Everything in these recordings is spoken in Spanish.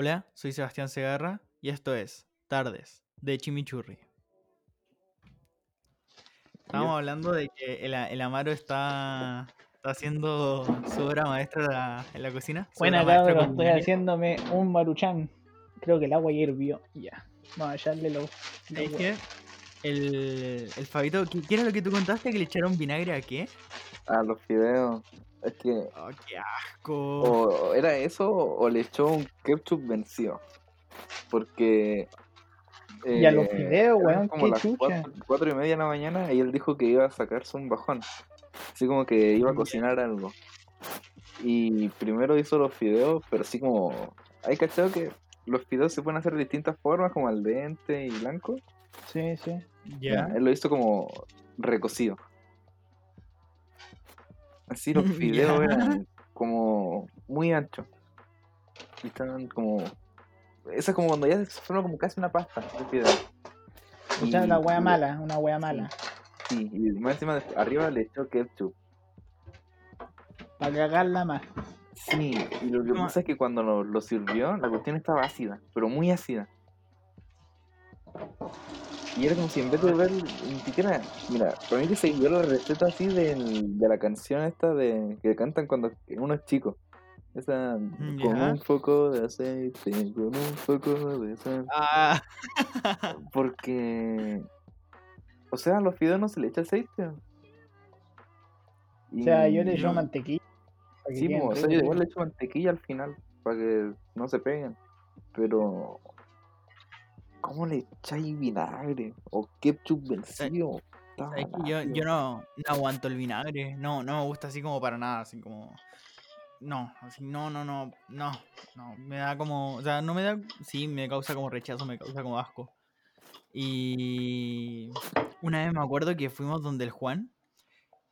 Hola, soy Sebastián Segarra y esto es Tardes de Chimichurri. Estábamos hablando de que el, el Amaro está, está haciendo su obra maestra en la, en la cocina. Buena cabrón, estoy haciéndome un maruchan. Creo que el agua ya hirvió. Ya. Vamos a echarle lo. ¿Sabes lo-? El, el Fabito, ¿qué, qué era lo que tú contaste? ¿Que le echaron vinagre a qué? A los fideos. Es que Oh, qué asco. o era eso o le echó un ketchup vencido. Porque. Y a los eh, fideos, weón, como qué las cuatro, cuatro y media de la mañana y él dijo que iba a sacarse un bajón. Así como que iba a cocinar algo. Y primero hizo los fideos, pero así como. ¿Hay cachado que los fideos se pueden hacer de distintas formas, como al dente y blanco? Sí, sí. ya. Él lo hizo como recocido. Así los fideos eran como muy anchos. Y estaban como. Esa es como cuando ya se forma como casi una pasta de fideos. Una Y- wea mala, una wea mala. Sí, y más encima de- arriba le echó ketchup. Para cagarla más. Sí, y lo que pasa es que cuando lo, lo sirvió, la cuestión estaba ácida, pero muy ácida. Y era como si en vez de ver, ni siquiera, mira, para mí que se dio la receta así de, la canción esta de que cantan cuando uno es chico. Esa, con Ya. un poco de aceite, con un poco de sal. Ah, Porque, o sea, a los fideos no se le echa aceite. O sea, yo le echo mantequilla. Sí, po, o sea, yo igual le echo mantequilla al final para que no se peguen. Pero. ¿Cómo le echáis vinagre? O ketchup vencido. Yo, yo no, no aguanto el vinagre. No, no me gusta así como para nada. Así como. No, así, no, no, no, no, no. Me da como. O sea, no me da. Sí, me causa como rechazo, me causa como asco. Y. Una vez me acuerdo que fuimos donde el Juan.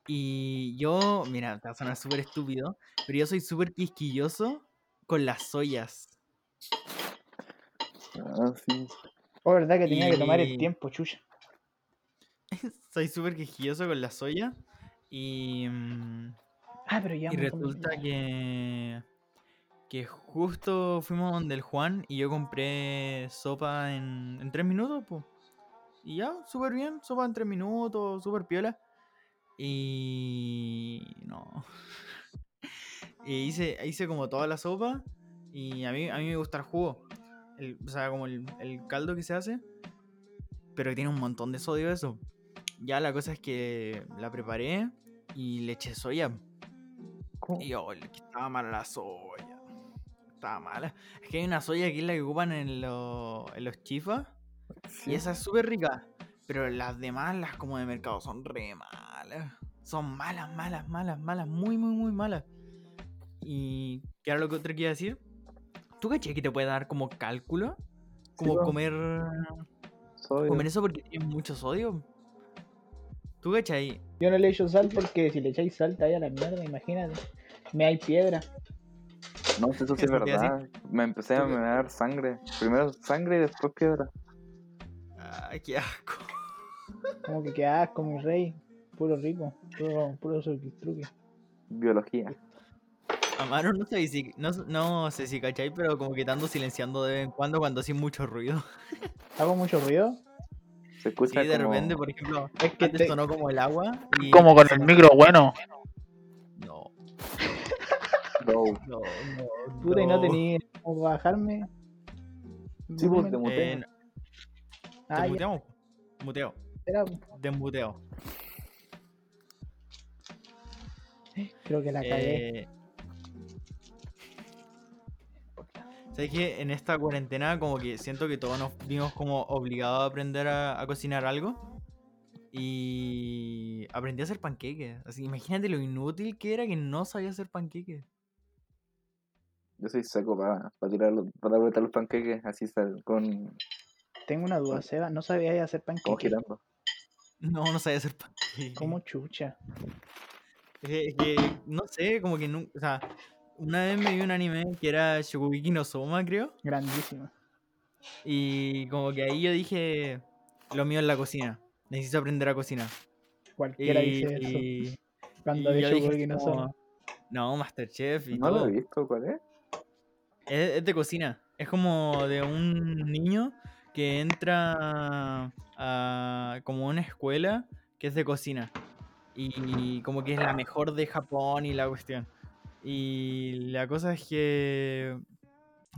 Y yo, mira, te va a sonar súper estúpido, pero yo soy súper quisquilloso con las soyas. Ah, sí. Oh, verdad que tenía que tomar el tiempo, chucha. Soy súper quisquilloso con la soya. Y. mm, Ah, pero ya. Y resulta que. Que justo fuimos donde el Juan y yo compré sopa en, en tres minutos, pues. Y ya, súper bien, sopa en tres minutos, súper piola. Y. No. y hice, hice como toda la sopa. Y a mí, a mí me gusta el jugo. El- o sea, como el, el caldo que se hace. Pero que tiene un montón de sodio eso. Ya la cosa es que la preparé y le eché soya. ¿Cómo? Y oh, que estaba mala la soya. Estaba mala. Es que hay una soya que es la que ocupan en, lo- en los chifas. Sí. Y esa es súper rica. Pero las demás, las como de mercado, son re malas. Son malas, malas, malas, malas. Muy, muy, muy malas. Y ¿qué era lo que otro que iba a decir? ¿Tú caché que te puede dar como cálculo? Como comer, Sodio. comer eso porque tiene mucho sodio. ¿Tú cachai? Yo no le echo sal porque si le echáis sal te vaya a la mierda, imagínate. Me hay piedra. No, eso sí es verdad. Me empecé a ¿Tú qué- dar sangre. Primero sangre y después piedra. Ay, qué asco. Como que qué asco, mi rey. Puro rico. Puro, puro truque. Biología. Amaro, no sé si, no, no sé si cachai, pero como que te ando silenciando de vez en cuando cuando hacía mucho ruido. ¿Hago mucho ruido? Se escucha Sí, de como... repente, por ejemplo, Es que antes te- sonó como el agua. Y Como con el micro bueno. No, Low. no, no. Puta, y no tenía cómo bajarme. Sí, pues, te muteé. Eh, no, Ah, ¿Te ya, muteamos? Muteo. espera. Desmuteo. Creo que la cagué. ¿Sabes qué? En esta cuarentena como que siento que todos nos vimos como obligados a aprender a, a cocinar algo. Y aprendí a hacer panqueques. Así, imagínate lo inútil que era que no sabía hacer panqueques. Yo soy seco para, para tirar los, para apretar los panqueques así sal- con Tengo una duda, Seba. No sabía hacer panqueques. girando. No, no sabía hacer panqueques. Como chucha. Es que, es que, no sé, como que nunca. O sea, una vez me vi un anime que era Shokugeki no Soma, creo. Grandísimo. Y como que ahí yo dije: Lo mío es la cocina. Necesito aprender a cocinar. Cualquiera y, dice eso. y- Cuando dije que no como, son. No, Masterchef y No lo todo. he visto, ¿cuál es? Es, es de cocina. Es como de un niño que entra a como una escuela que es de cocina. Y como que es la mejor de Japón y la cuestión. Y la cosa es que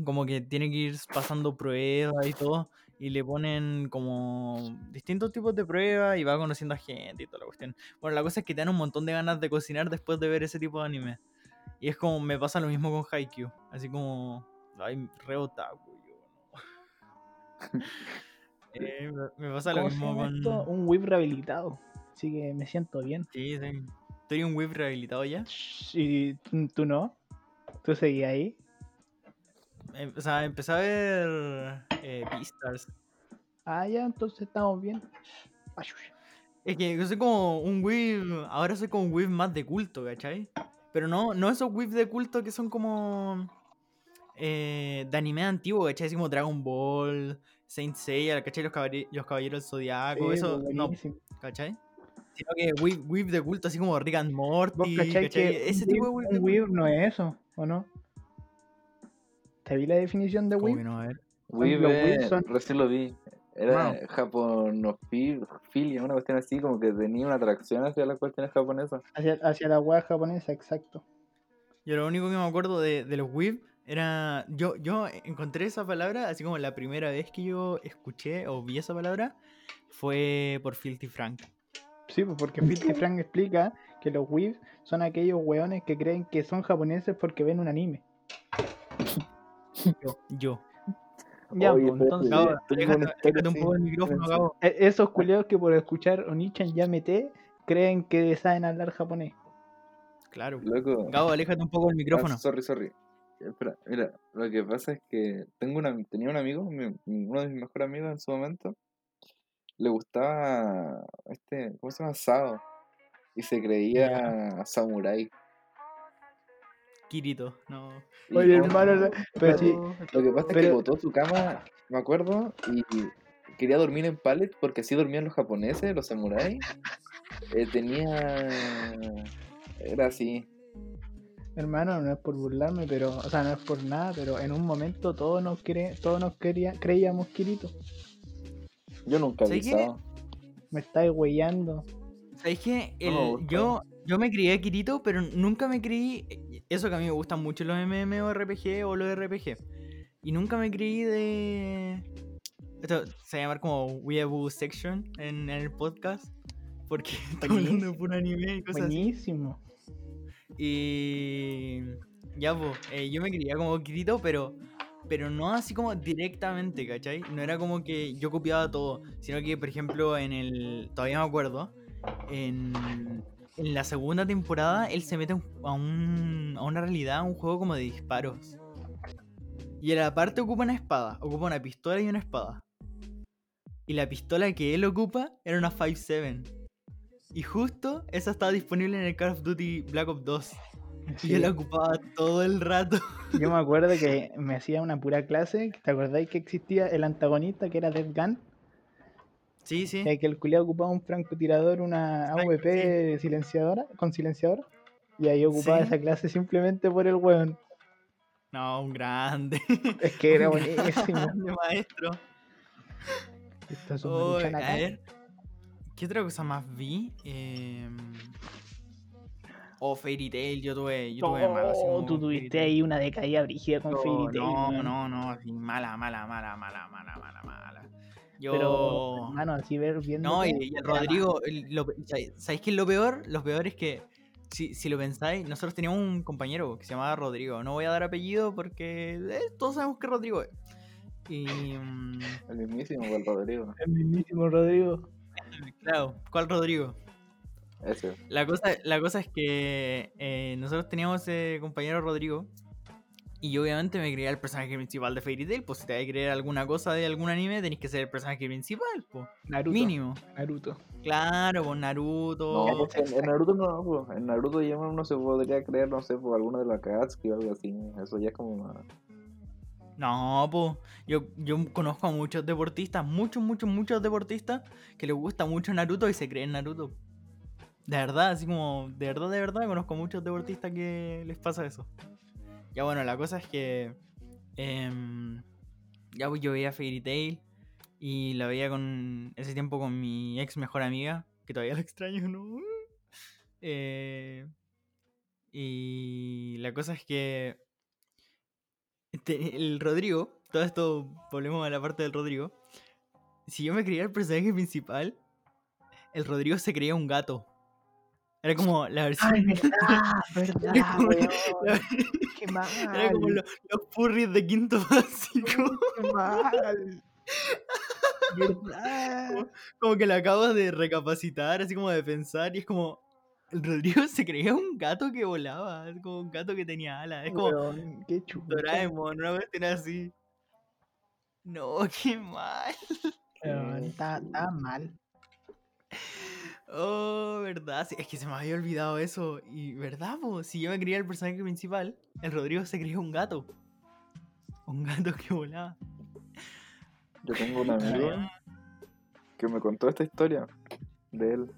como que tiene que ir pasando pruebas y todo. Y le ponen como distintos tipos de pruebas y va conociendo a gente y toda la cuestión. Bueno, la cosa es que te dan un montón de ganas de cocinar después de ver ese tipo de anime. Y es como me pasa lo mismo con Haikyuu. Así como, ay, re otaku, yo. Eh, me- pasa lo ¿Cómo se mismo con... esto? Un whip rehabilitado. Así que me siento bien. Sí, sí. Estoy un whip rehabilitado ya. ¿Y tú no? ¿Tú seguías ahí? Em- O sea, empecé a ver eh, Beastars. Ah, ya, entonces estamos bien. Es que yo soy como un whip. Ahora soy como un whip más de culto, ¿cachai? Pero no, no esos whips de culto que son como. eh, de anime antiguo, ¿cachai? Así como Dragon Ball, Saint Seiya, ¿cachai? Los, caballeros, los caballeros del Zodiaco, Sí, eso no. ¿cachai? Sino que whip, whip de culto, así como Rick and Morty, ¿Vos cachai Ese tipo de whip, whip. de whip no es eso, o no? ¿Te vi la definición de que no? A ver. Eh, Weeb son- recién lo vi. Era Wow. japonofilia, una cuestión así, como que tenía una atracción hacia las cuestiones japonesas. Hacia, hacia la hueá japonesa, exacto. Yo lo único que me acuerdo de, de los whip era. Yo, yo encontré esa palabra, así como la primera vez que yo escuché o vi esa palabra, fue por Filthy Frank. Sí, pues porque Filthy Frank explica que los whips son aquellos weones que creen que son japoneses porque ven un anime. Yo. Yo. Ya, Oye, pues, entonces, un poco del micrófono, Sí. Gabo. e- esos culiados que por escuchar Onichan Yamete creen que saben hablar japonés. Claro. Loco. Gabo, aléjate un poco del micrófono. Ah, sorry, sorry. Espera, mira, lo que pasa es que tengo una, tenía un amigo, mi- uno de mis mejores amigos en su momento, le gustaba este, ¿cómo se llama? Sao. Y se creía samurái. Kirito, no. Y Oye, hermano, pero sí, Lo que pasa es que botó su cama, me acuerdo, y quería dormir en pallet porque así dormían los japoneses, los samuráis. Eh, tenía. Era así. hermano, no es por burlarme, pero, o sea, no es por nada, pero en un momento todos nos cre todos nos quería, creíamos Kirito. Yo nunca he visto. Me estáis weyando. ¿Sabéis qué? No yo, yo me crié Kirito, pero nunca me creí. Eso que a mí me gustan mucho los MMORPG o los RPG. Y nunca me creí de. Esto se va a llamar como Weeaboo Section en, en el podcast. Porque estamos hablando de puro anime y cosas así. Buenísimo. Y. Ya, pues, yo me creía como Kirito, pero. Pero no así como directamente, ¿cachai? No era como que yo copiaba todo, sino que, por ejemplo, en el. Todavía me acuerdo. En, en la segunda temporada, él se mete a, un, a una realidad, a un juego como de disparos. Y en la parte ocupa una espada, ocupa una pistola y una espada. Y la pistola que él ocupa era una 5.7. Y justo esa estaba disponible en el Call of Duty Black Ops 2. Y Sí. yo la ocupaba todo el rato. Yo me acuerdo que me hacía una pura clase. ¿Te acordáis que existía el antagonista que era Death Gun? Sí, sí. Eh, que el culiado ocupaba un francotirador, una Sniper, AVP silenciadora, con silenciador. Y ahí ocupaba Sí. esa clase simplemente por el weón. No, un grande. Es que era Un buenísimo. grande maestro. Esto es un Oh, a ver. ¿Qué otra cosa más vi? Eh... Oh, Fairy Tail, yo tuve, yo tuve así Oh, como tú tuviste ahí una decaída brígida con No, Fairy Tail. No, no, no, así, mala, mala, mala, mala, mala, mala, mala. Yo. Pero, hermano, así ver viendo. No, y, y el Rodrigo, el- lo- ¿sabéis ¿sabéis qué es lo peor? Lo peor es que, si, si lo pensáis, nosotros teníamos un compañero que se llamaba Rodrigo. No voy a dar apellido porque eh, todos sabemos que Rodrigo es. Y. mm, El mismísimo el Rodrigo. El mismísimo Rodrigo. claro, ¿cuál Rodrigo? La cosa, la cosa es que eh, nosotros teníamos ese compañero Rodrigo. Y yo obviamente me creía el personaje principal de Fairy Tail. Pues si te vas a creer alguna cosa de algún anime, tenés que ser el personaje principal, pues. Naruto. Mínimo. Naruto. Claro, con Naruto. No, en, en Naruto no, en Naruto ya uno se podría creer, no sé, por alguno de los Akatsuki o algo así. Eso ya es como más. No, pues yo, yo conozco a muchos deportistas, muchos, muchos, muchos deportistas que les gusta mucho Naruto y se creen Naruto. De verdad, así como, de verdad, de verdad, conozco muchos deportistas que les pasa eso. Ya bueno, la cosa es que em, ya pues yo veía Fairy Tail y la veía con ese tiempo con mi ex mejor amiga, que todavía la extraño, ¿no? Eh, y la cosa es que el Rodrigo, todo esto, volvemos a la parte del Rodrigo. Si yo me creía el personaje principal, el Rodrigo se creía un gato. Era como la versión. Ay, verdad, verdad, como- weón. la- Qué mal. Era como lo- los furries de quinto básico. Qué mal. Verdad. Como que lo acabo de recapacitar, así como de pensar, y es como. El Rodrigo se creía un gato que volaba, es como un gato que tenía alas. Es como Weón, qué chulo. Doraemon, una cuestión así. No, qué mal. Está, está mal. Oh, verdad. sí, es que se me había olvidado eso. Y verdad, po, si yo me creía el personaje principal, el Rodrigo se creía un gato. Un gato que volaba. Yo tengo un amigo que me contó esta historia de él.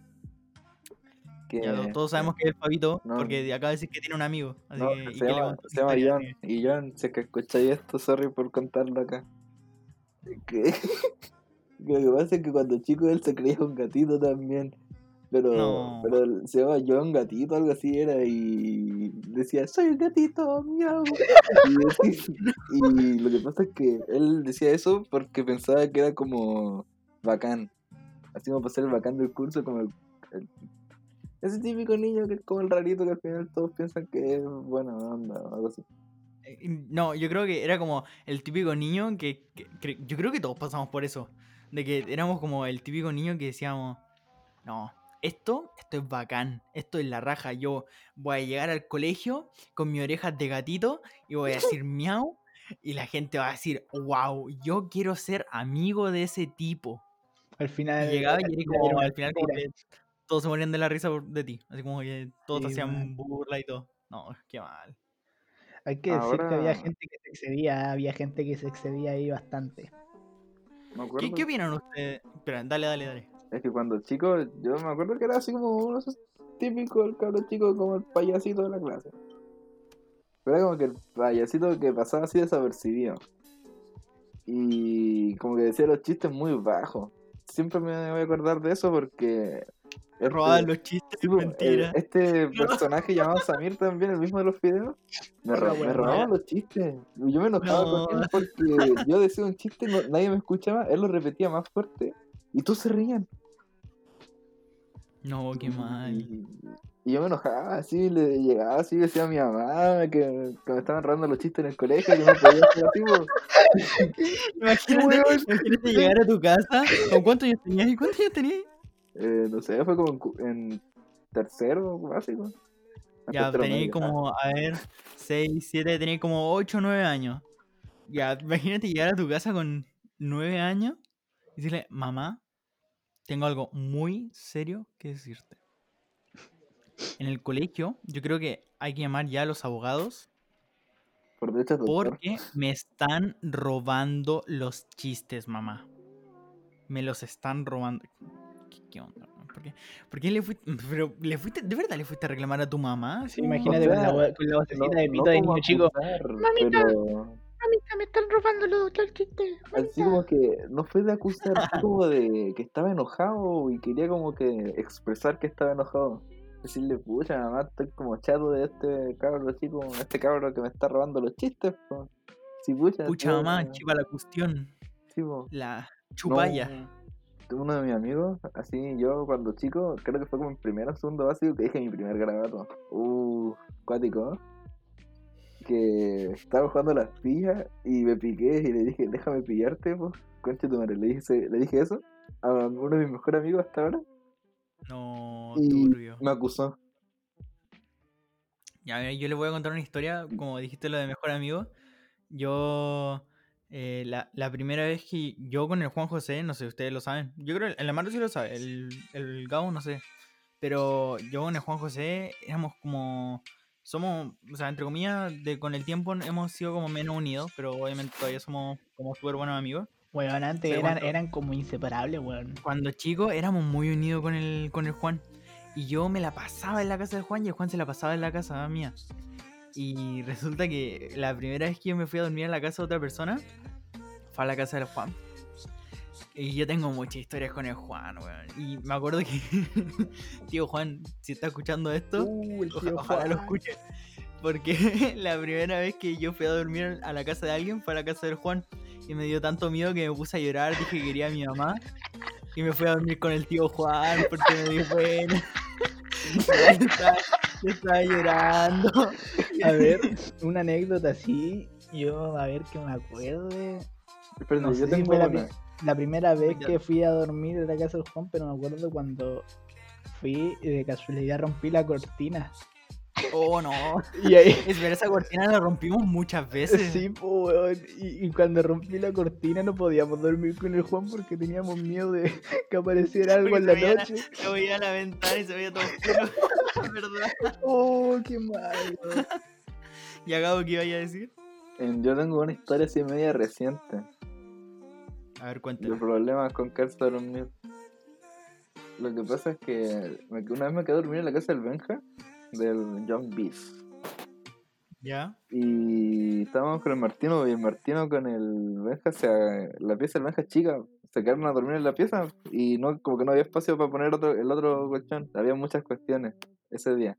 Que, Ya to- todos sabemos que es Fabito, no. porque de acá decir que tiene un amigo. Así no, que, se que llama, contó se llama John. Y John, si es que escucháis esto, sorry por contarlo acá. Que, que lo que pasa es que cuando chico él se creía un gatito también. Pero, No. pero se llama John Gatito, algo así era, y decía, soy un gatito, miau. Y, y lo que pasa es que él decía eso porque pensaba que era como bacán. Así como para ser el bacán del curso, como el, el- ese típico niño que es como el rarito que al final todos piensan que es buena onda o algo así. Eh, No, yo creo que era como el típico niño que, que- que- Yo creo que todos pasamos por eso. De que éramos como el típico niño que decíamos. No, esto, esto es bacán. Esto es la raja. Yo voy a llegar al colegio con mis orejas de gatito y voy a decir miau. Y la gente va a decir, wow, yo quiero ser amigo de ese tipo. Al Y final. llegaba y al era final como, era al final como mentira. que todos se morían de la risa por- de ti. Así como que todos te Sí, hacían man. burla y todo. No, qué mal. Hay que decir que había gente que se excedía, había gente que se excedía ahí bastante. ¿Qué, qué opinan ustedes? Espera, dale, dale, dale. Es que cuando chico, yo me acuerdo que era así como uno típicos, el cabro chico, como el payasito de la clase. Pero era como que el payasito que pasaba así desapercibido. Y como que decía los chistes muy bajos. Siempre me voy a acordar de eso porque. este- Robaban los chistes, sí, po, mentira. el- este personaje llamado Samir también, el mismo de los videos, me, ro- Hola, me weón. robaba los chistes. Yo me enojaba No. con él porque yo decía un chiste, no- nadie me escuchaba, él lo repetía más fuerte y todos se reían. No, qué mal. Y, y yo me enojaba, así, le llegaba así, decía a mi mamá que, que me estaban robando los chistes en el colegio, que no podía hacer así. Imagínate, imagínate llegar a tu casa. ¿Con cuántos años tenías? ¿Y cuántos años tenías? Eh, no sé, fue como en, en tercero básico. Ya, tenías medio. como, a ver, 6, 7, tenías como 8, 9 años. Ya, imagínate llegar a tu casa con 9 años y decirle, mamá, tengo algo muy serio que decirte. En el colegio, yo creo que hay que llamar ya a los abogados Por derecho porque me están robando los chistes, mamá. Me los están robando. ¿Qué, qué onda? no? ¿Por qué, por qué le fuiste, pero le fuiste, de verdad le fuiste a reclamar a tu mamá? Sí, imagínate o con, la, sea, we- con la vocecita de no pito de como niño chico. Mamita. Pero Mamita, me están robando los, chistes. así como que no fue de acusar, como de que estaba enojado y quería como que expresar que estaba enojado. Decirle, pucha, mamá, estoy como chato de este cabro chico, este cabro que me está robando los chistes. po". Sí, pucha, Pucha mamá, chiva la cuestión. sí. La chupalla. No, uno de mis amigos, así yo cuando chico, creo que fue como en primero o segundo básico que dije mi primer garabato. Uh, cuático. Que estaba jugando las pillas y me piqué y le dije, déjame pillarte, pues. Concha tu madre, le dije, le dije eso a uno de mis mejores amigos hasta ahora No, y turbio. me acusó. Ya, mira, yo les voy a contar una historia, como dijiste lo de mejor amigo. Yo, eh, la, la primera vez que yo con el Juan José, no sé, ustedes lo saben. Yo creo que el Amaro sí lo sabe, el, el Gabo no sé. Pero yo con el Juan José éramos como. Somos, o sea, entre comillas, de, con el tiempo hemos sido como menos unidos, pero obviamente todavía somos como súper buenos amigos. Weón, antes eran, eran como inseparables, weón. Cuando chicos éramos muy unidos con el, con el Juan. Y yo me la pasaba en la casa de Juan y el Juan se la pasaba en la casa mía. Y resulta que la primera vez que yo me fui a dormir a la casa de otra persona, fue a la casa del Juan. Y yo tengo muchas historias con el Juan, weón. Y me acuerdo que, tío Juan, si está escuchando esto, Uh, el oja- tío ojalá lo escuche. Porque la primera vez que yo fui a dormir a la casa de alguien fue a la casa del Juan. Y me dio tanto miedo que me puse a llorar, dije que quería a mi mamá. Y me fui a dormir con el tío Juan porque me dio pena. yo, estaba, yo estaba llorando. A ver, una anécdota así, yo a ver que me acuerde. Espérate, No yo sé si tengo una. La primera vez que fui a dormir en la casa del Juan, pero me acuerdo cuando fui y de casualidad rompí la cortina. Oh, no. Y ahí, Espera, esa cortina la rompimos muchas veces. sí, po, y, y cuando rompí la cortina no podíamos dormir con el Juan porque teníamos miedo de que apareciera algo Porque en la se veía la- noche. Yo veía la ventana y se veía todo oscuro. Es verdad. Oh, qué mal. weón. ¿Y acabo que iba a decir? En- Yo tengo una historia así media reciente. A ver, cuéntame. problemas con quedarse a dormir. Lo que pasa es que una vez me quedé a dormir en la casa del Benja, del John Beef. ¿Ya? Y estábamos con el Martino y el Martino con el Benja, se, la pieza del Benja es chica, se quedaron a dormir en la pieza y no como que no había espacio para poner otro, el otro colchón. Había muchas cuestiones ese día.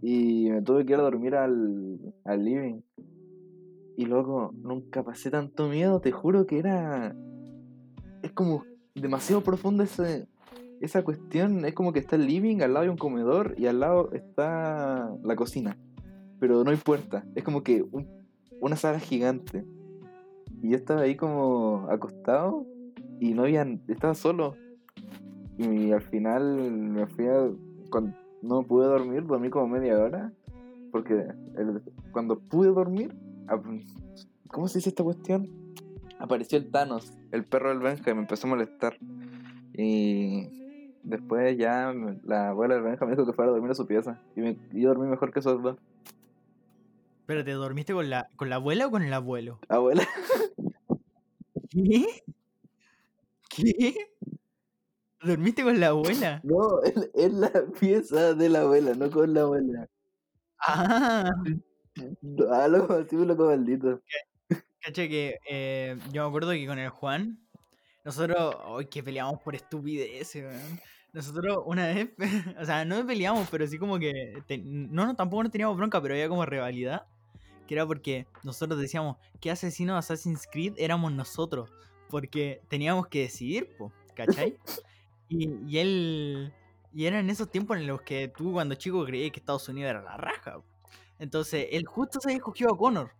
Y me tuve que ir a dormir al, al living. Y luego nunca pasé tanto miedo, te juro que era... Es como demasiado profundo ese, esa cuestión. Es como que está el living, al lado hay un comedor y al lado está la cocina pero no hay puerta. Es como que un- una sala gigante. Y yo estaba ahí como acostado y no había, estaba solo. Y al final me fui a, cuando no pude dormir, dormí como media hora. Porque el- cuando pude dormir, ¿cómo se dice esta cuestión? Apareció el Thanos, el perro del Benja, y me empezó a molestar. Y después ya la abuela del Benja me dijo que fuera a dormir a su pieza. Y, me, y yo dormí mejor que esos dos. Pero te dormiste con la, con la abuela o con el abuelo? Abuela. ¿Qué? ¿Qué? ¿Dormiste con la abuela? No, es, es la pieza de la abuela, no con la abuela. Ah, Ah, loco, así me loco maldito. caché que eh, yo me acuerdo que con el Juan, nosotros, hoy que peleamos por estupideces, weón. Nosotros una vez, o sea, no peleamos, pero sí como que, te- no, no, tampoco no teníamos bronca, pero había como rivalidad, que era porque nosotros decíamos que asesinos de Assassin's Creed éramos nosotros, porque teníamos que decidir, po, ¿cachai? Y, y él, y eran en esos tiempos en los que tú cuando chico creías que Estados Unidos era la raja, po. Entonces, él justo se había escogido a Connor.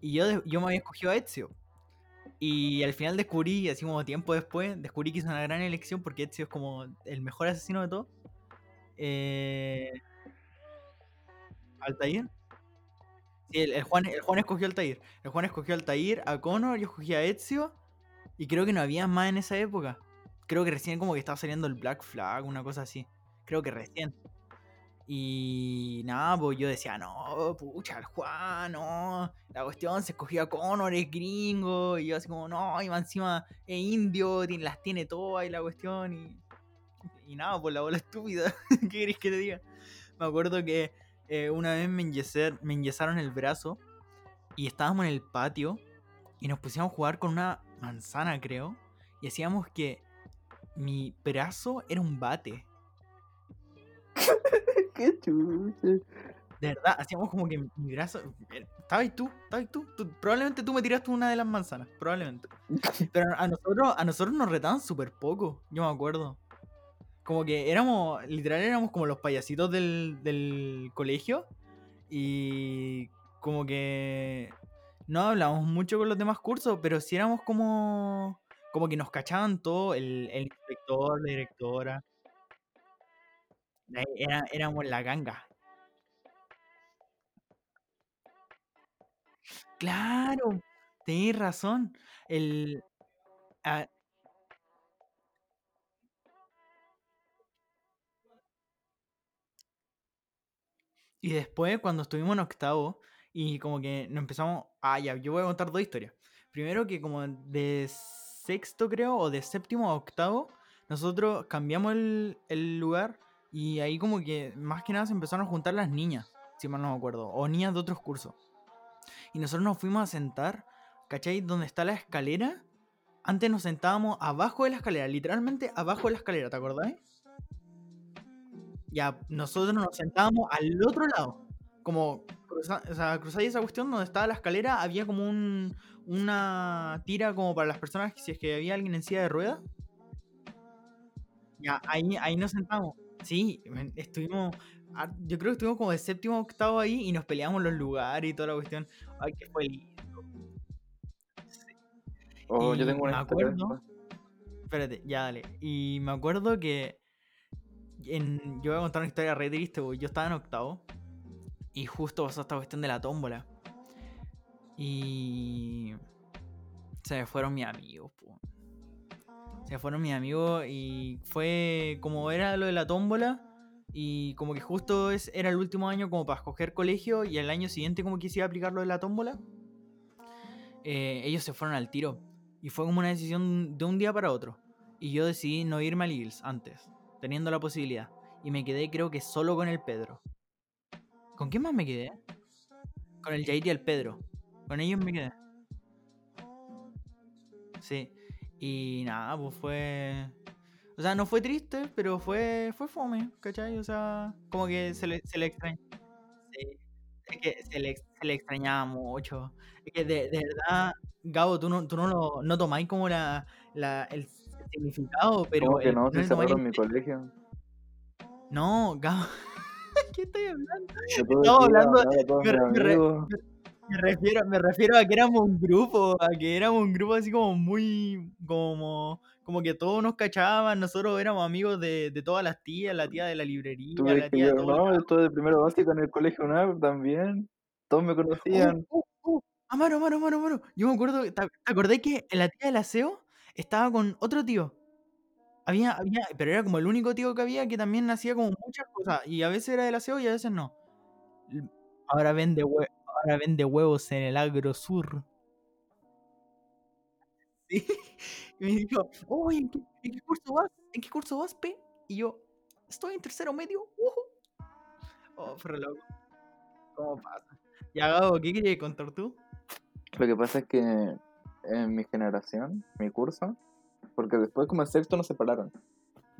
Y yo, yo me había escogido a Ezio. Y al final descubrí, así como tiempo después, descubrí que hizo una gran elección porque Ezio es como el mejor asesino de todos. Eh... ¿Altair? Sí, el, el Juan, el Juan escogió a Altair. El Juan escogió a Altair, a Connor, yo escogí a Ezio. Y creo que no había más en esa época. Creo que recién como que estaba saliendo el Black Flag, una cosa así. Creo que recién. Y nada, pues yo decía, no, pucha, el Juan, no. La cuestión se escogió a Connor, es gringo. Y yo así como, no, y más encima es indio, las tiene todas y la cuestión. Y, y nada, pues la bola estúpida. ¿Qué querés que te diga? Me acuerdo que eh, una vez me, enyesé- me enyesaron el brazo y estábamos en el patio y nos pusimos a jugar con una manzana, creo. Y hacíamos que mi brazo era un bate. Qué chucha. De verdad, hacíamos como que mi brazo. Estabas tú, estabas tú, tú- Probablemente tú me tiraste una de las manzanas, probablemente. Pero a nosotros, a nosotros nos retaban súper poco, yo me acuerdo. Como que éramos, literal éramos como los payasitos del, del colegio. Y como que no hablábamos mucho con los demás cursos, pero sí éramos como. Como que nos cachaban todo, el, el inspector, la directora. Era, éramos la ganga. Claro, tenés razón. El. ah, y después, cuando estuvimos en octavo, y como que nos empezamos. Ah, ya, yo voy a contar dos historias. Primero, que como de sexto, creo, o de séptimo a octavo, nosotros cambiamos el, el lugar, y ahí, como que más que nada se empezaron a juntar las niñas, si mal no me acuerdo, o niñas de otros cursos. Y nosotros nos fuimos a sentar ¿cachai? Donde está la escalera. Antes nos sentábamos abajo de la escalera, literalmente abajo de la escalera, ¿te acordás? Ya, nosotros nos sentábamos al otro lado. Como, o sea, cruzáis esa cuestión donde estaba la escalera, había como un, una tira como para las personas, si es que había alguien en silla de ruedas. Ya, ahí, ahí nos sentamos. Sí, estuvimos. ah, Yo creo que estuvimos como de séptimo octavo ahí y nos peleamos los lugares y toda la cuestión. Ay, que fue lindo. Oh, yo tengo una me historia. acuerdo- Espérate, ya dale. Y me acuerdo que. en- yo voy a contar una historia re triste, porque yo estaba en octavo. Y justo pasó esta cuestión de la tómbola. Y. Se me fueron mis amigos, po. Se fueron mis amigos y fue como era lo de la tómbola. Y como que justo es, era el último año como para escoger colegio. Y el año siguiente como que se iba a aplicar lo de la tómbola. eh, ellos se fueron al tiro. Y fue como una decisión de un día para otro. Y yo decidí no irme al Eagles antes, teniendo la posibilidad. Y me quedé creo que solo con el Pedro. ¿Con quién más me quedé? Con el Jair y el Pedro. Con ellos me quedé. Sí. Y nada, pues fue... O sea, no fue triste, pero fue, fue fome, ¿cachai? O sea, como que se le, se le extraña. Sí. Es que se le, se le extrañaba mucho. Es que de, de verdad, Gabo, tú no, tú no lo no tomáis como la, la, el significado, pero. ¿Cómo que el- no? Se cerraron mi colegio. No, Gabo. ¿Qué estoy hablando? Yo tuve Estamos que ir a hablando- me- refiero, me refiero a que éramos un grupo, a que éramos un grupo así como muy, como, como que todos nos cachaban, nosotros éramos amigos de, de todas las tías, la tía de la librería, la tía de todo. no, yo de primero básico en el colegio UNAP también. Todos me conocían. Oh, oh, oh. Ah, mano, mano, mano, mano. Yo me acuerdo, ¿te acordás que la tía del aseo estaba con otro tío? Había, había, pero era como el único tío que había que también hacía como muchas cosas. Y a veces era del aseo y a veces no. Ahora vende, ahora vende huevos en el agro sur. Sí. Y me dijo, oye, ¿en qué, en qué curso vas? ¿En qué curso vas, P? Y yo, estoy en tercero medio. ujú". Oh, pero loco. ¿Cómo pasa? Ya, Gabo, ¿qué querías contar tú? Lo que pasa es que en mi generación, mi curso, porque después como en sexto nos separaron,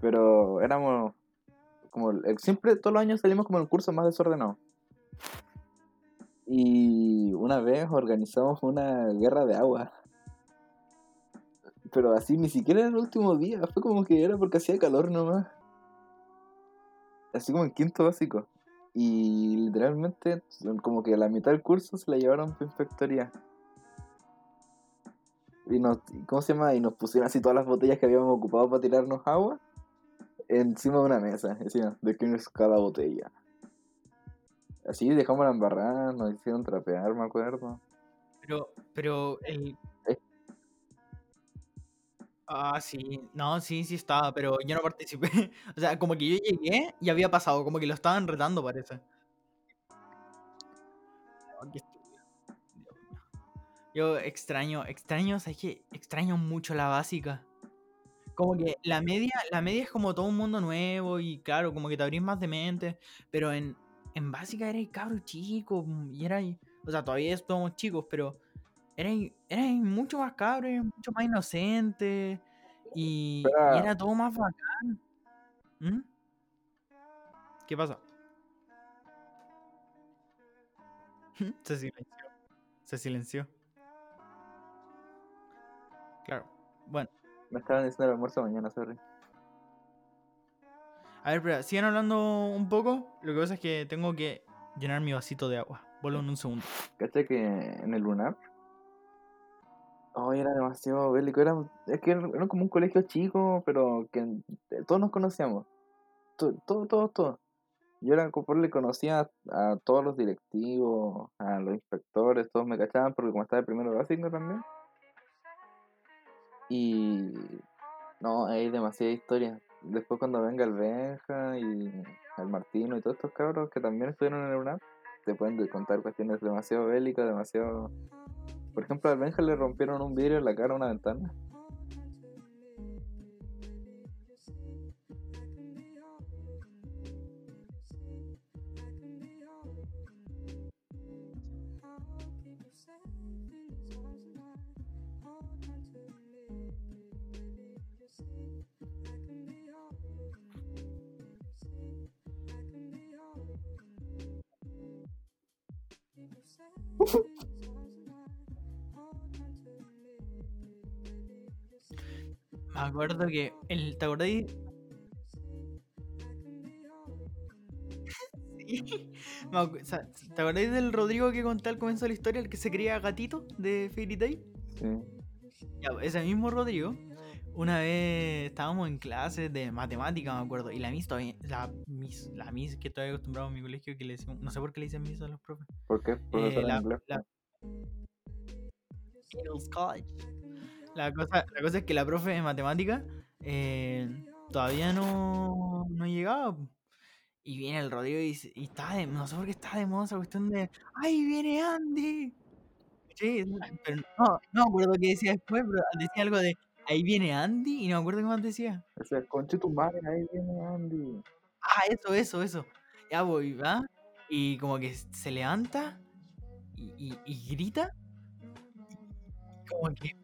pero éramos como el- siempre todos los años salimos como el curso más desordenado. Y una vez organizamos una guerra de agua. Pero así ni siquiera era el último día, fue como que era porque hacía calor nomás. Así como en quinto básico. Y literalmente, como que la mitad del curso se la llevaron para inspectoría. Y nos, ¿cómo se llama? Y nos pusieron así todas las botellas que habíamos ocupado para tirarnos agua encima de una mesa. Decían, ¿de es cada botella? Así dejamos la embarrada, nos hicieron trapear, me acuerdo. Pero, pero el. Eh. Ah, sí, no, sí, sí estaba, pero yo no participé. O sea, como que yo llegué y había pasado, como que lo estaban retando, parece. Yo extraño, extraño, ¿sabes qué? Extraño mucho la básica. Como que la media, la media es como todo un mundo nuevo y claro, como que te abrís más de mente, pero en, en básica erais cabro chico mm, y erais, o sea, todavía somos chicos, pero erais, erais mucho más cabros, mucho más inocentes y, era todo más bacán. ¿Mm? ¿Qué pasa? Se silenció. Se silenció. Claro. Bueno. Me estaban diciendo el almuerzo mañana, sorry. A ver, espera, sigan hablando un poco. Lo que pasa es que tengo que llenar mi vasito de agua. Vuelvo en un segundo. ¿Cachai que en el Lunar? Oh, era demasiado bélico. Era, es que era, como un colegio chico, pero que todos nos conocíamos. To- Todos, todos, todos. Yo era como le conocía a, a todos los directivos, a los inspectores, todos me cachaban porque como estaba de primero básico también. Y no, hay demasiada historia. Después cuando venga el Benja y el Martino y todos estos cabros que también estuvieron en el UNAP, te pueden de- contar cuestiones demasiado bélicas, demasiado... Por ejemplo, al Benja le rompieron un vidrio en la cara a una ventana. Acuerdo que el, ¿te acordáis? Sí. O sea, ¿Te acordáis del Rodrigo que conté al comienzo de la historia, el que se creía gatito de Fairy Tail? Sí. Ya, ese mismo Rodrigo, una vez estábamos en clases de matemática, me acuerdo, y la Miss todavía, la Miss, la Miss que todavía acostumbrado en mi colegio, que le decimos, no sé por qué le dicen Miss a los profes. ¿Por qué? Profesor en la- la- Middle College. La cosa, la cosa es que la profe de matemática eh, todavía no, no llegaba. Y viene el Rodrigo y, y está de, no sé por qué está de moda esa cuestión de ¡Ay, viene Andy! Sí, pero no, no me acuerdo qué decía después, pero decía algo de ahí viene Andy y no me acuerdo qué más decía. O sea, conche tu madre, ahí viene Andy. Ah, eso, eso, eso. Ya voy, ¿va? Y como que se levanta y, y- y grita. y Como que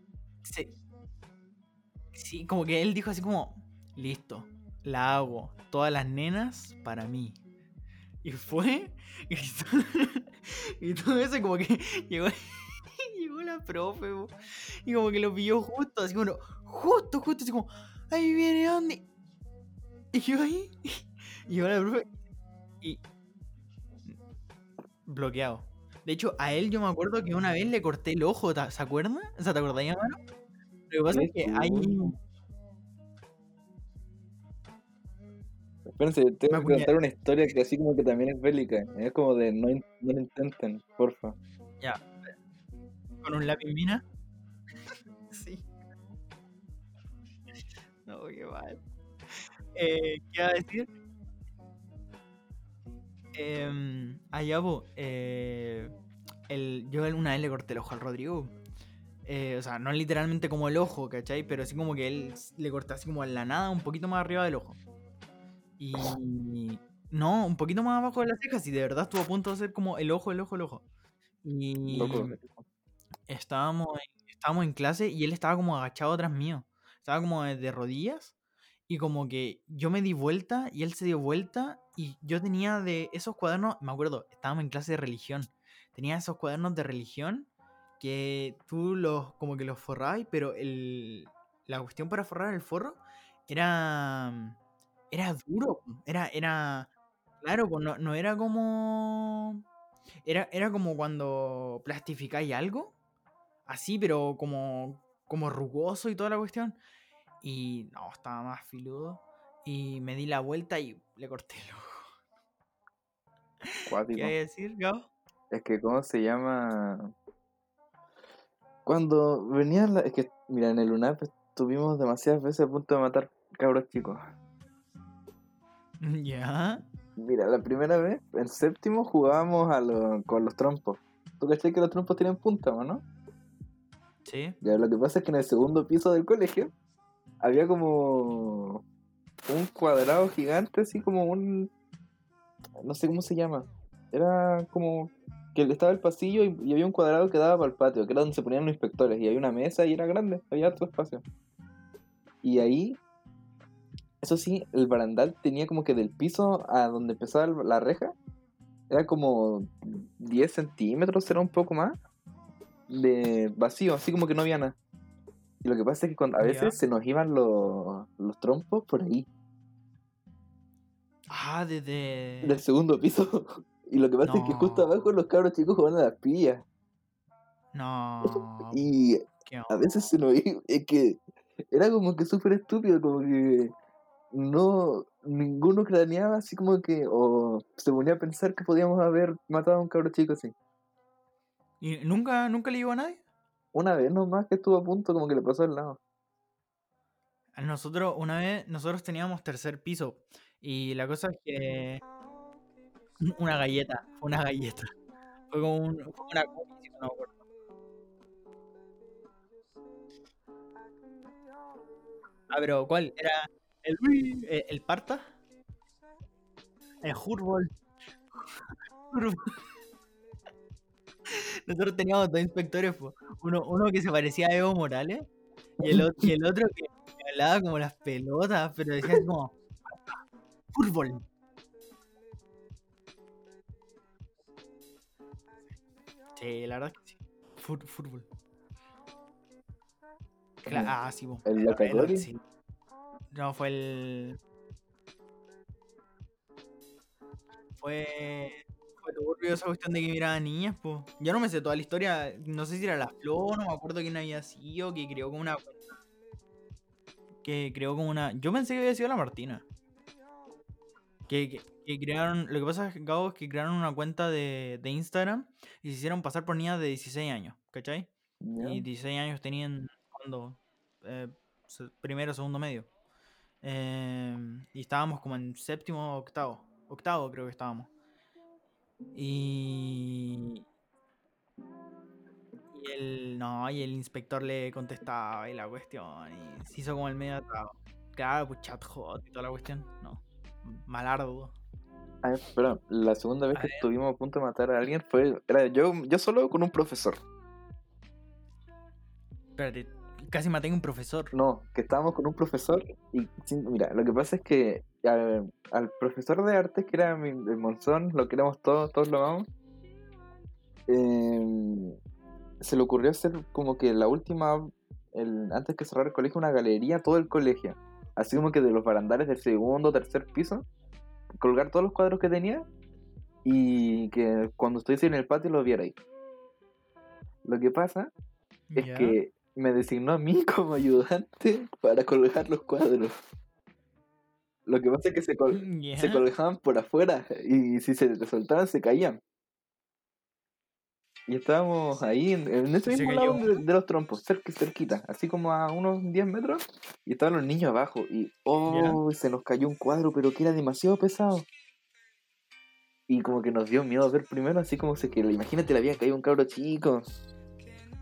se. Sí, como que él dijo así como: Listo, la hago. Todas las nenas para mí. Y fue. Y todo, eso, como que llegó, la profe. Y como que lo pilló justo, así como: Justo, justo, así como: Ahí viene Andy. Y yo ahí. Y yo la profe. Y. Bloqueado. De hecho, a él yo me acuerdo que una vez le corté el ojo, ¿ta- ¿se acuerdan? O sea, ¿te acordás, hermano? Lo que pasa es que hay. Espérense, tengo que contar una historia que así como que también es bélica. Es como de no, in- no lo intenten, porfa. con un lápiz mina. sí. No, qué mal. Eh, ¿Qué iba a decir? Em, allá, po, eh, el, yo una vez le corté el ojo al Rodrigo. Eh, o sea, no literalmente como el ojo, ¿cachai? Pero así como que él le corté así como en la nada, un poquito más arriba del ojo. Y. No, un poquito más abajo de las cejas, y de verdad estuvo a punto de ser como el ojo, el ojo, el ojo. Y Loco. estábamos en, estábamos en clase y él estaba como agachado atrás mío. Estaba como de rodillas y como que yo me di vuelta y él se dio vuelta y yo tenía de esos cuadernos, me acuerdo, estábamos en clase de religión. Tenía esos cuadernos de religión que tú los como que los forrabas, pero el, la cuestión para forrar el forro era era duro, era era claro, pues no, no era como era, era como cuando plastificáis algo, así, pero como, como rugoso y toda la cuestión. Y no, estaba más filudo. Y me di la vuelta y le corté el ojo. Cuático. ¿Qué hay a decir, Gabo? Es que, ¿cómo se llama? Cuando venía la... Es que, mira, en el UNAP estuvimos demasiadas veces a punto de matar cabros chicos. Ya. Mira, la primera vez, en séptimo, jugábamos a lo- con los trompos. ¿Tú cachai que los trompos tienen punta, o no? Sí. Ya, lo que pasa es que en el segundo piso del colegio había como un cuadrado gigante, así como un... No sé cómo se llama. Era como que estaba el pasillo y, había un cuadrado que daba para el patio, que era donde se ponían los inspectores. Y había una mesa y era grande, había otro espacio. Y ahí, eso sí, el barandal tenía como que del piso a donde empezaba la reja, era como 10 centímetros, era un poco más de vacío, así como que no había nada. Y lo que pasa es que cuando, a veces se nos iban los, los trompos por ahí, Ah, desde. del segundo piso. Y lo que pasa es que justo abajo los cabros chicos jugaban a las pillas. No. Y a veces se nos iba, es que era como que súper estúpido, como que no, ninguno craneaba así como que, o se ponía a pensar que podíamos haber matado a un cabro chico así. ¿Y nunca, nunca le llegó a nadie? Una vez nomás que estuvo a punto, como que le pasó al lado. Nosotros, una vez, nosotros teníamos tercer piso. Y la cosa es que. Una galleta, una galleta. Fue como un- una. Ah, pero ¿cuál? ¿Era el Wii, eh, el Parta? El Hurbol. Nosotros teníamos dos inspectores, po. Uno, uno que se parecía a Evo Morales y el, otro, y el otro que hablaba como las pelotas, pero decía como fútbol. Sí, la verdad es que sí. Fut- fútbol. Ah, sí, po. ¿El Locagori? sí. No, fue el. Fue. Fue turbio esa cuestión de que miraban niñas, pues. Yo no me sé toda la historia. No sé si era la Flor, no me acuerdo quién había sido, que creó como una. Que creó como una. Yo pensé que había sido la Martina. Que, que, que crearon. Lo que pasa, Gabo, es que crearon una cuenta de, de Instagram y se hicieron pasar por niñas de 16 años, ¿cachai? Y 16 años tenían cuando eh, primero, segundo medio. Em, y estábamos como en séptimo, octavo. Octavo creo que estábamos. Y... Y el... No, y el inspector le contestaba y la cuestión. Y se hizo como el medio atado. Claro, pues chat hot y toda la cuestión. No. Malardo. Ah, espera, la segunda vez A que ver. estuvimos a punto de matar a alguien fue. Era yo, yo solo con un profesor. Espérate, casi maté a un profesor. No, que estábamos con un profesor y mira, lo que pasa es que al, al profesor de artes, que era mi, el Monzón, lo queremos todos, todos lo amamos, em, se le ocurrió hacer como que la última, el, antes que cerrar el colegio, una galería, todo el colegio, así como que de los barandales del segundo, tercer piso, colgar todos los cuadros que tenía y que cuando estuviese en el patio lo viera ahí. Lo que pasa es que me designó a mí como ayudante para colgar los cuadros. Lo que pasa es que se, col- se colgaban por afuera y si se soltaban se caían. Y estábamos ahí en, en ese ¿Y se mismo lado de, de los trompos, cerca, cerquita, así como a unos 10 metros, y estaban los niños abajo. Y oh, se nos cayó un cuadro, pero que era demasiado pesado. Y como que nos dio miedo ver primero, así como se que imagínate, le había caído un cabro chico.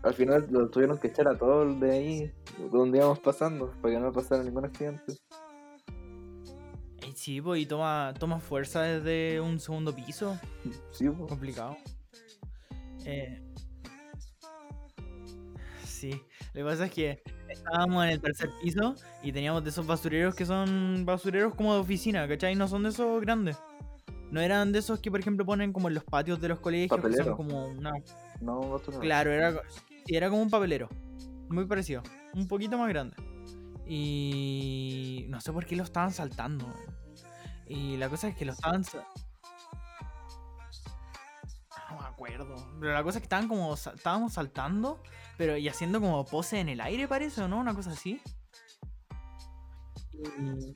Al final lo tuvieron que echar a todos de ahí, donde íbamos pasando, para que no pasara ningún accidente. Sí, pues, y toma, toma fuerza desde un segundo piso. Sí, po. Complicado. Eh, sí, lo que pasa es que estábamos en el tercer piso y teníamos de esos basureros que son basureros como de oficina, ¿cachai? No son de esos grandes. No eran de esos que, por ejemplo, ponen como en los patios de los colegios, que Papelero. son como una... No. Claro, era, era como un papelero. Muy parecido. Un poquito más grande. Y no sé por qué lo estaban saltando. Y la cosa es que lo estaban... No me acuerdo. Pero la cosa es que estaban como... Estábamos saltando, pero y haciendo como pose en el aire, parece, ¿o no? Una cosa así. Y-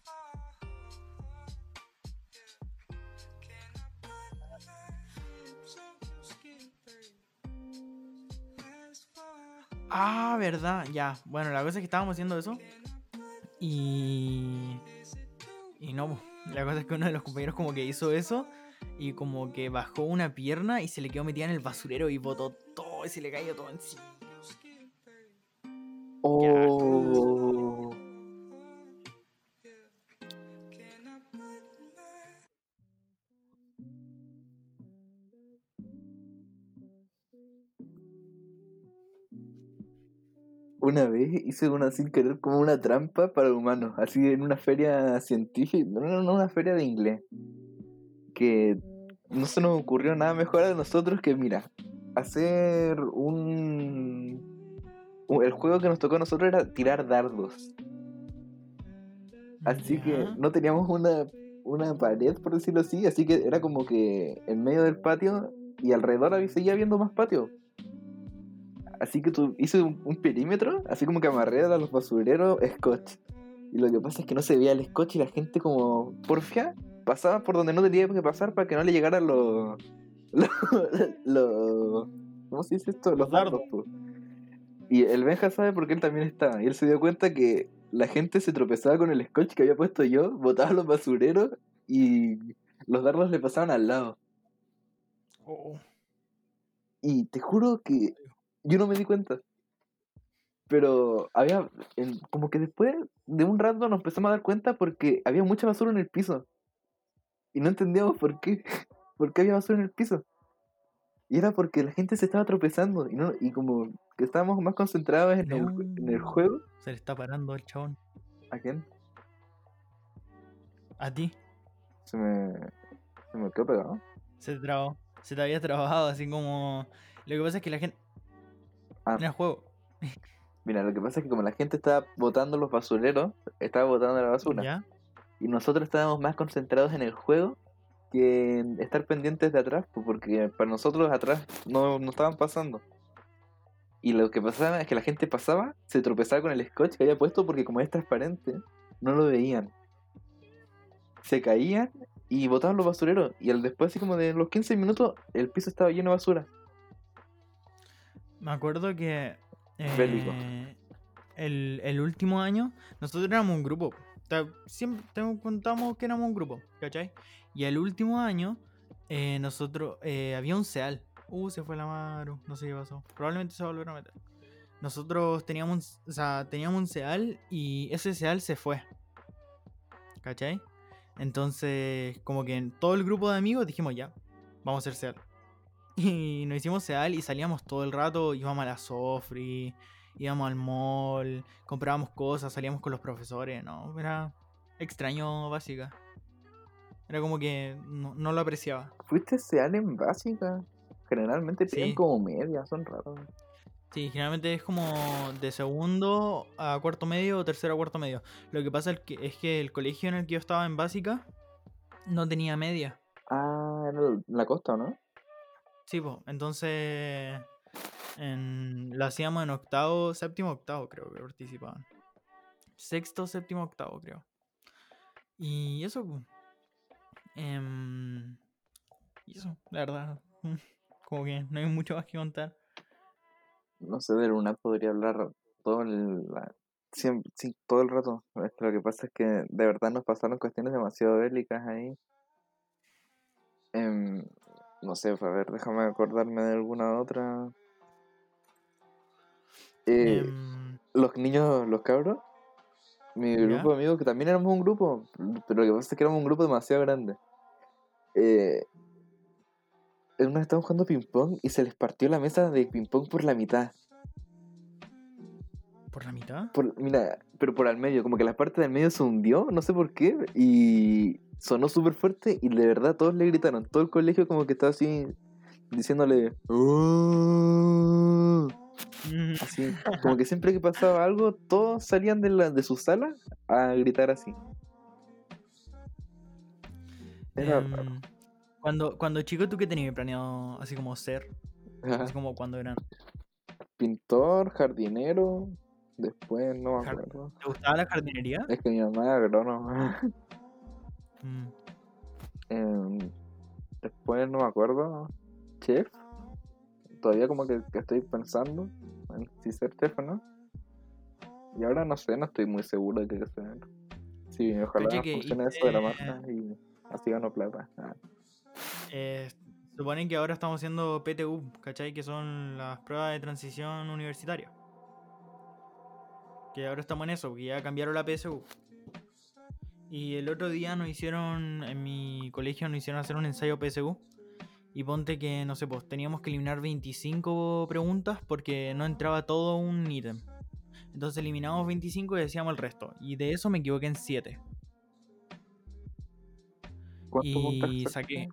Ah, verdad, ya. Bueno, la cosa es que estábamos haciendo eso. Y. Y no, po. La cosa es que uno de los compañeros como que hizo eso. Y como que bajó una pierna y se le quedó metida en el basurero y botó todo y se le cayó todo encima. Oh. Una vez hice una sin querer como una trampa para humanos, así en una feria científica, no, no, no, una feria de inglés. Que no se nos ocurrió nada mejor a nosotros que, mira, hacer un... El juego que nos tocó a nosotros era tirar dardos. Así que no teníamos una, una pared, por decirlo así, así que era como que en medio del patio y alrededor había- seguía habiendo más patio. Así que tú hice un, un perímetro, así como que amarré a los basureros scotch. Y lo que pasa es que no se veía el scotch y la gente como porfia pasaba por donde no tenía que pasar para que no le llegaran los... los- ¿Cómo se dice esto? Los dardos. po. Y el Benja sabe porque él también estaba. Y él se dio cuenta que la gente se tropezaba con el scotch que había puesto yo, botaba los basureros y los dardos le pasaban al lado. Oh, Y te juro que yo no me di cuenta. Pero había, en- como que después de un rato nos empezamos a dar cuenta porque había mucha basura en el piso. Y no entendíamos por qué. ¿Por qué había basura en el piso? Y era porque la gente se estaba tropezando. Y, no, y como que estábamos más concentrados en, el, en el juego. se le está parando el chabón. ¿A quién? A ti. Se me, se me quedó pegado. Se te trabó. Se te había trabajado así como. Lo que pasa es que la gente. Ah. En el juego. Mira, lo que pasa es que como la gente estaba botando los basureros, estaba botando la basura. ¿Ya? Y nosotros estábamos más concentrados en el juego que en estar pendientes de atrás, pues, porque para nosotros atrás no, no estaban pasando. Y lo que pasaba es que la gente pasaba, se tropezaba con el scotch que había puesto porque como es transparente, no lo veían. Se caían y botaban los basureros. Y al después, así como de los 15 minutos, el piso estaba lleno de basura. Me acuerdo que. Eh, el, el último año, nosotros éramos un grupo. Siempre contamos que éramos un grupo, ¿cachai? Y el último año, eh, nosotros. eh, había un SEAL. Uh, se fue la Maru, no sé qué pasó. Probablemente se va a meter. Nosotros teníamos, o sea, teníamos un SEAL y ese SEAL se fue. ¿Cachai? Entonces, como que en todo el grupo de amigos dijimos ya, vamos a hacer SEAL. Y nos hicimos SEAL y salíamos todo el rato, íbamos a la Sofri, íbamos al mall, comprábamos cosas, salíamos con los profesores, no, era extraño básica. Era como que no, no lo apreciaba. ¿Fuiste SEAL en básica? Generalmente Sí. tienen como media, son raros. Sí, generalmente es como de segundo a cuarto medio o tercero a cuarto medio. Lo que pasa es que, el colegio en el que yo estaba en básica no tenía media. Ah, en la costa, ¿no? Sí, pues, entonces en, lo hacíamos en octavo, séptimo, octavo creo que participaban. Sexto, séptimo, octavo creo. Y eso, pues. y eso, la verdad. Como que no hay mucho más que contar. no sé, de Luna podría hablar todo el, la- siempre, sí, todo el rato. Lo que pasa es que de verdad nos pasaron cuestiones demasiado bélicas ahí. Em, no sé, a ver, déjame acordarme de alguna otra. Eh, Em, los niños, los cabros, mi ¿Ya? grupo de amigos, que también éramos un grupo, pero lo que pasa es que éramos un grupo demasiado grande. Eh, una vez estábamos jugando ping-pong y se les partió la mesa de ping-pong por la mitad. ¿Por la mitad? Por, mira, pero por al medio, como que la parte del medio se hundió, no sé por qué, y sonó súper fuerte y de verdad todos le gritaron, todo el colegio como que estaba así diciéndole "Oh", así, como que siempre que pasaba algo, todos salían de, la, de su sala a gritar así. Era raro. em, cuando, cuando chico, ¿tú qué tenías planeado así como ser? Ajá. Así como cuando eran. Pintor, jardinero, después no me acuerdo. ¿Te gustaba la jardinería? Es que mi mamá era agrónoma. Mm, Em, después no me acuerdo. Chef. Todavía como que, que estoy pensando en si ser chef o no. Y ahora no sé, no estoy muy seguro de qué ser. Sí, ojalá que funcione eso de la marca y así gano plata. Ah, eh, suponen que ahora estamos haciendo PTU, ¿cachai? Que son las pruebas de transición universitaria. Que ahora estamos en eso, porque ya cambiaron la PSU. Y el otro día nos hicieron, en mi colegio nos hicieron hacer un ensayo PSU. Y ponte que, no sé, pues teníamos que eliminar 25 preguntas porque no entraba todo un ítem. Entonces eliminamos 25 y decíamos el resto. Y de eso me equivoqué en 7. ¿Cuánto puntaje Y saqué.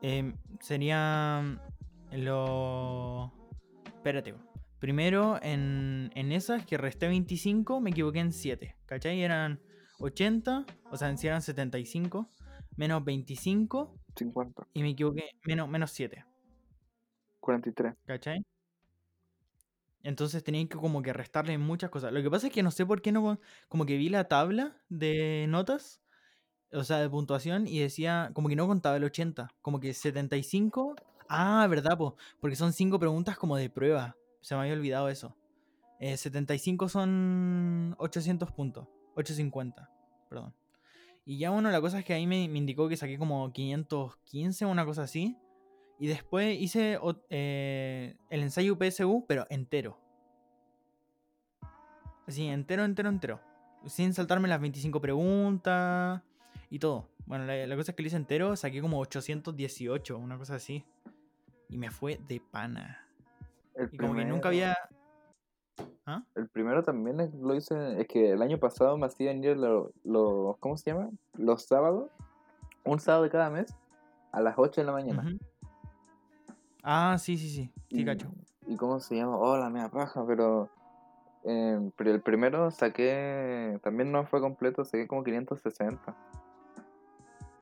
Em, sería lo. Espérate. Primero, en, en esas que resté 25, me equivoqué en 7. ¿Cachai? Eran 80, o sea, en sí eran 75, menos 25, 50, y me equivoqué menos, menos 7. 43. ¿Cachai? Entonces tenía que como que restarle muchas cosas. Lo que pasa es que no sé por qué no... Como que vi la tabla de notas, o sea, de puntuación, y decía como que no contaba el 80. Como que 75... Ah, verdad, po, porque son 5 preguntas como de prueba. Se me había olvidado eso. Eh, 75 son 800 puntos. 850, perdón. Y ya bueno, la cosa es que ahí me, me indicó que saqué como 515, una cosa así. Y después hice eh, el ensayo PSU, pero entero. Así, entero, entero, entero. Sin saltarme las 25 preguntas y todo. Bueno, la, la cosa es que lo hice entero, saqué como 818, una cosa así. Y me fue de pana. El Y como que nunca había... ¿Ah? El primero también es- lo hice, es que el año pasado me hacían ir los, ¿cómo se llama? Los sábados, un sábado de cada mes, a las 8 de la mañana. Ah, sí, sí, sí. Sí, y, cacho. ¿Y cómo se llama? Oh, la mea paja, pero Eh, pero el primero saqué, también no fue completo, saqué como 560.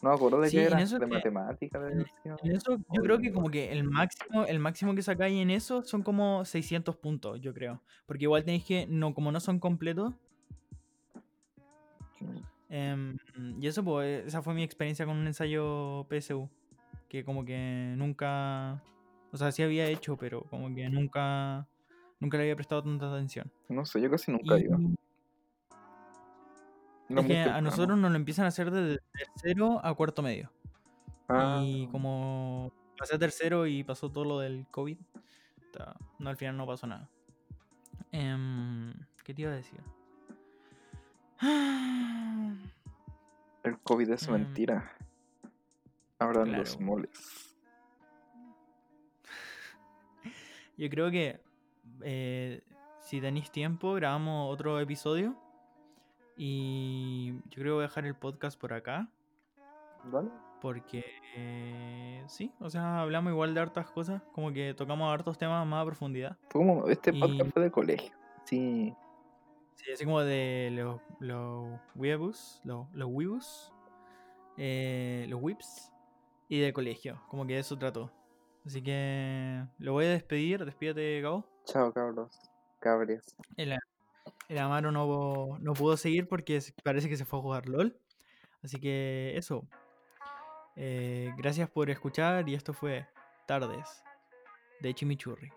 No me acuerdo de Sí, qué era, de que- matemática, de en- eso, yo creo que como que el máximo, el máximo que sacáis en eso son como 600 puntos, yo creo. Porque igual tenéis que, no, como no son completos. em, y eso, pues, esa fue mi experiencia con un ensayo PSU. Que como que nunca, o sea, sí había hecho, pero como que nunca, nunca le había prestado tanta atención. No sé, yo casi nunca Y iba. Era es que a nosotros nos lo empiezan a hacer desde tercero a cuarto medio. Ah, Y como pasé a tercero y pasó todo lo del COVID, no, al final no pasó nada. Em, ¿Qué te iba a decir? el COVID es em, mentira. Los claro. moles. Yo creo que eh, si tenéis tiempo, grabamos otro episodio. Y yo creo que voy a dejar el podcast por acá. ¿Vale? Porque eh, sí, o sea, hablamos igual de hartas cosas. Como que tocamos hartos temas más a profundidad. Fue como, este Y- podcast fue de colegio. Sí. Sí, así como de los, los weeaboo, los, los weeaboos, eh, los whips y de colegio. Como que eso trató. Así que lo voy a despedir. Despídete, Gabo. Chao, cabros. Cabres. El, el Amaro no, no pudo seguir porque parece que se fue a jugar LOL. Así que eso. Eh, gracias por escuchar y esto fue Tardes de Chimichurri.